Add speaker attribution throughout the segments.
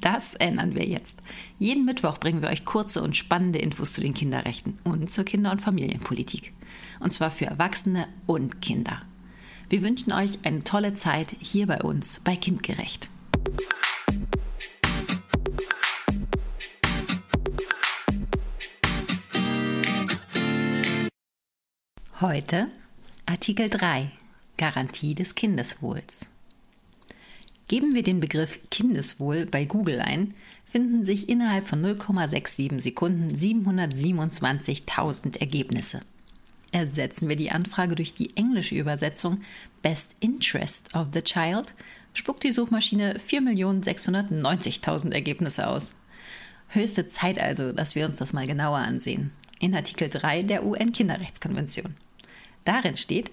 Speaker 1: Das ändern wir jetzt. Jeden Mittwoch bringen wir euch kurze und spannende Infos zu den Kinderrechten und zur Kinder- und Familienpolitik. Und zwar für Erwachsene und Kinder. Wir wünschen euch eine tolle Zeit hier bei uns bei Kindgerecht. Heute Artikel 3 Garantie des Kindeswohls. Geben wir den Begriff Kindeswohl bei Google ein, finden sich innerhalb von 0,67 Sekunden 727.000 Ergebnisse. Ersetzen wir die Anfrage durch die englische Übersetzung Best Interest of the Child, spuckt die Suchmaschine 4.690.000 Ergebnisse aus. Höchste Zeit also, dass wir uns das mal genauer ansehen. In Artikel 3 der UN-Kinderrechtskonvention. Darin steht,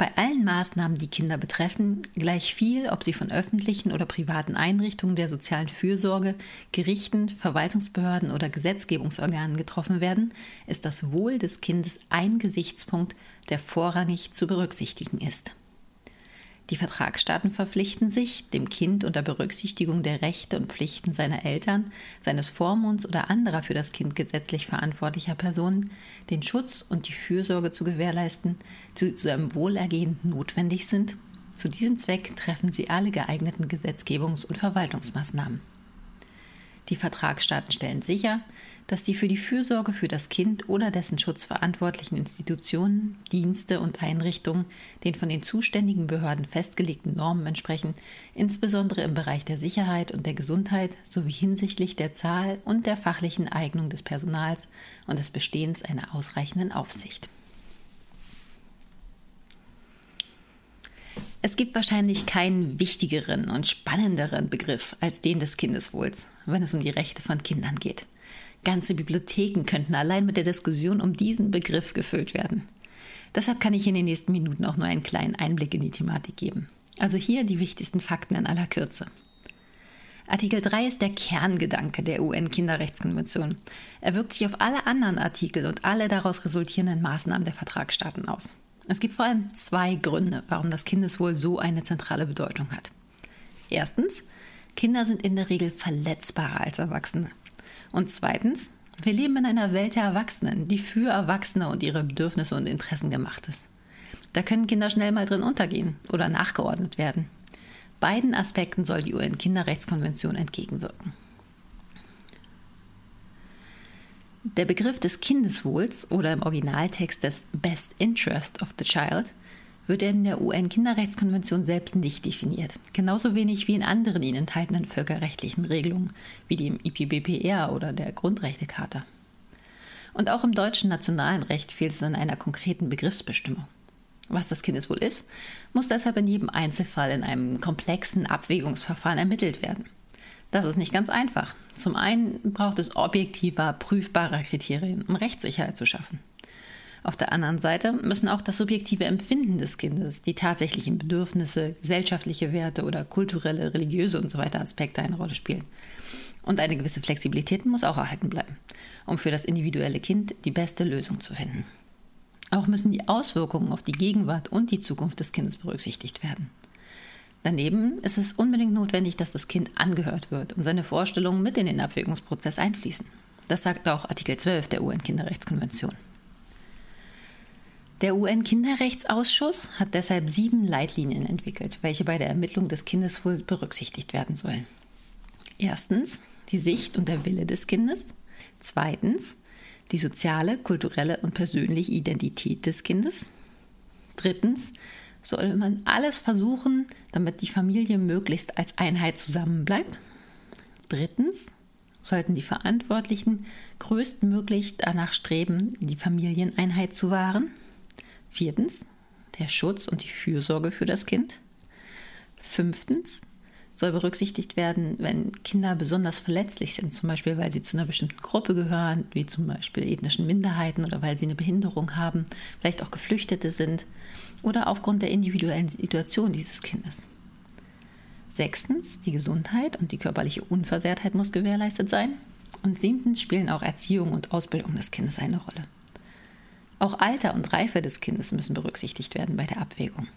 Speaker 1: bei allen Maßnahmen, die Kinder betreffen, gleich viel, ob sie von öffentlichen oder privaten Einrichtungen der sozialen Fürsorge, Gerichten, Verwaltungsbehörden oder Gesetzgebungsorganen getroffen werden, ist das Wohl des Kindes ein Gesichtspunkt, der vorrangig zu berücksichtigen ist. Die Vertragsstaaten verpflichten sich, dem Kind unter Berücksichtigung der Rechte und Pflichten seiner Eltern, seines Vormunds oder anderer für das Kind gesetzlich verantwortlicher Personen den Schutz und die Fürsorge zu gewährleisten, die zu seinem Wohlergehen notwendig sind. Zu diesem Zweck treffen sie alle geeigneten Gesetzgebungs- und Verwaltungsmaßnahmen. Die Vertragsstaaten stellen sicher, dass die für die Fürsorge für das Kind oder dessen Schutz verantwortlichen Institutionen, Dienste und Einrichtungen den von den zuständigen Behörden festgelegten Normen entsprechen, insbesondere im Bereich der Sicherheit und der Gesundheit sowie hinsichtlich der Zahl und der fachlichen Eignung des Personals und des Bestehens einer ausreichenden Aufsicht. Es gibt wahrscheinlich keinen wichtigeren und spannenderen Begriff als den des Kindeswohls, wenn es um die Rechte von Kindern geht. Ganze Bibliotheken könnten allein mit der Diskussion um diesen Begriff gefüllt werden. Deshalb kann ich in den nächsten Minuten auch nur einen kleinen Einblick in die Thematik geben. Also hier die wichtigsten Fakten in aller Kürze. Artikel 3 ist der Kerngedanke der UN-Kinderrechtskonvention. Er wirkt sich auf alle anderen Artikel und alle daraus resultierenden Maßnahmen der Vertragsstaaten aus. Es gibt vor allem zwei Gründe, warum das Kindeswohl so eine zentrale Bedeutung hat. Erstens, Kinder sind in der Regel verletzbarer als Erwachsene. Und zweitens, wir leben in einer Welt der Erwachsenen, die für Erwachsene und ihre Bedürfnisse und Interessen gemacht ist. Da können Kinder schnell mal drin untergehen oder nachgeordnet werden. Beiden Aspekten soll die UN-Kinderrechtskonvention entgegenwirken. Der Begriff des Kindeswohls oder im Originaltext des Best Interest of the Child wird in der UN-Kinderrechtskonvention selbst nicht definiert, genauso wenig wie in anderen ihnen enthaltenen völkerrechtlichen Regelungen, wie dem IPBPR oder der Grundrechtecharta. Und auch im deutschen nationalen Recht fehlt es an einer konkreten Begriffsbestimmung. Was das Kindeswohl ist, muss deshalb in jedem Einzelfall in einem komplexen Abwägungsverfahren ermittelt werden. Das ist nicht ganz einfach. Zum einen braucht es objektiver, prüfbarer Kriterien, um Rechtssicherheit zu schaffen. Auf der anderen Seite müssen auch das subjektive Empfinden des Kindes, die tatsächlichen Bedürfnisse, gesellschaftliche Werte oder kulturelle, religiöse usw. So Aspekte eine Rolle spielen. Und eine gewisse Flexibilität muss auch erhalten bleiben, um für das individuelle Kind die beste Lösung zu finden. Auch müssen die Auswirkungen auf die Gegenwart und die Zukunft des Kindes berücksichtigt werden. Daneben ist es unbedingt notwendig, dass das Kind angehört wird und seine Vorstellungen mit in den Abwägungsprozess einfließen. Das sagt auch Artikel 12 der UN-Kinderrechtskonvention. Der UN-Kinderrechtsausschuss hat deshalb sieben Leitlinien entwickelt, welche bei der Ermittlung des Kindes wohl berücksichtigt werden sollen. Erstens die Sicht und der Wille des Kindes. Zweitens die soziale, kulturelle und persönliche Identität des Kindes. Drittens soll man alles versuchen, damit die Familie möglichst als Einheit zusammenbleibt. Drittens sollten die Verantwortlichen größtmöglich danach streben, die Familieneinheit zu wahren. Viertens der Schutz und die Fürsorge für das Kind. Fünftens soll berücksichtigt werden, wenn Kinder besonders verletzlich sind, zum Beispiel weil sie zu einer bestimmten Gruppe gehören, wie zum Beispiel ethnischen Minderheiten oder weil sie eine Behinderung haben, vielleicht auch Geflüchtete sind oder aufgrund der individuellen Situation dieses Kindes. Sechstens, die Gesundheit und die körperliche Unversehrtheit muss gewährleistet sein. Und siebtens spielen auch Erziehung und Ausbildung des Kindes eine Rolle. Auch Alter und Reife des Kindes müssen berücksichtigt werden bei der Abwägung.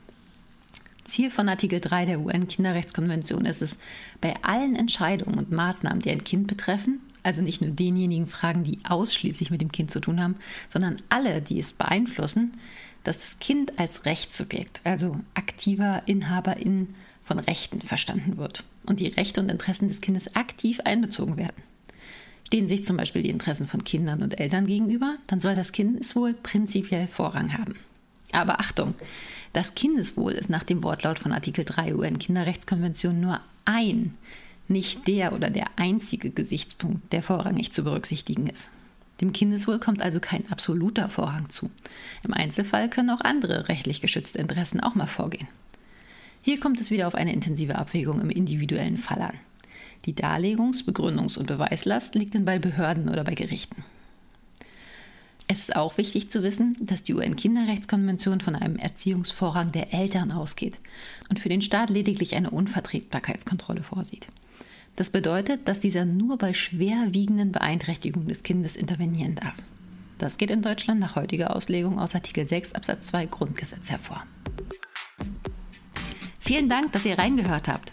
Speaker 1: Ziel von Artikel 3 der UN-Kinderrechtskonvention ist es, bei allen Entscheidungen und Maßnahmen, die ein Kind betreffen, also nicht nur denjenigen Fragen, die ausschließlich mit dem Kind zu tun haben, sondern alle, die es beeinflussen, dass das Kind als Rechtssubjekt, also aktiver Inhaberin von Rechten verstanden wird und die Rechte und Interessen des Kindes aktiv einbezogen werden. Stehen sich zum Beispiel die Interessen von Kindern und Eltern gegenüber, dann soll das Kindeswohl prinzipiell Vorrang haben. Aber Achtung, das Kindeswohl ist nach dem Wortlaut von Artikel 3 UN-Kinderrechtskonvention nur ein, nicht der oder der einzige Gesichtspunkt, der vorrangig zu berücksichtigen ist. Dem Kindeswohl kommt also kein absoluter Vorrang zu. Im Einzelfall können auch andere rechtlich geschützte Interessen auch mal vorgehen. Hier kommt es wieder auf eine intensive Abwägung im individuellen Fall an. Die Darlegungs-, Begründungs- und Beweislast liegt dann bei Behörden oder bei Gerichten. Es ist auch wichtig zu wissen, dass die UN-Kinderrechtskonvention von einem Erziehungsvorrang der Eltern ausgeht und für den Staat lediglich eine Unvertretbarkeitskontrolle vorsieht. Das bedeutet, dass dieser nur bei schwerwiegenden Beeinträchtigungen des Kindes intervenieren darf. Das geht in Deutschland nach heutiger Auslegung aus Artikel 6 Absatz 2 Grundgesetz hervor. Vielen Dank, dass ihr reingehört habt.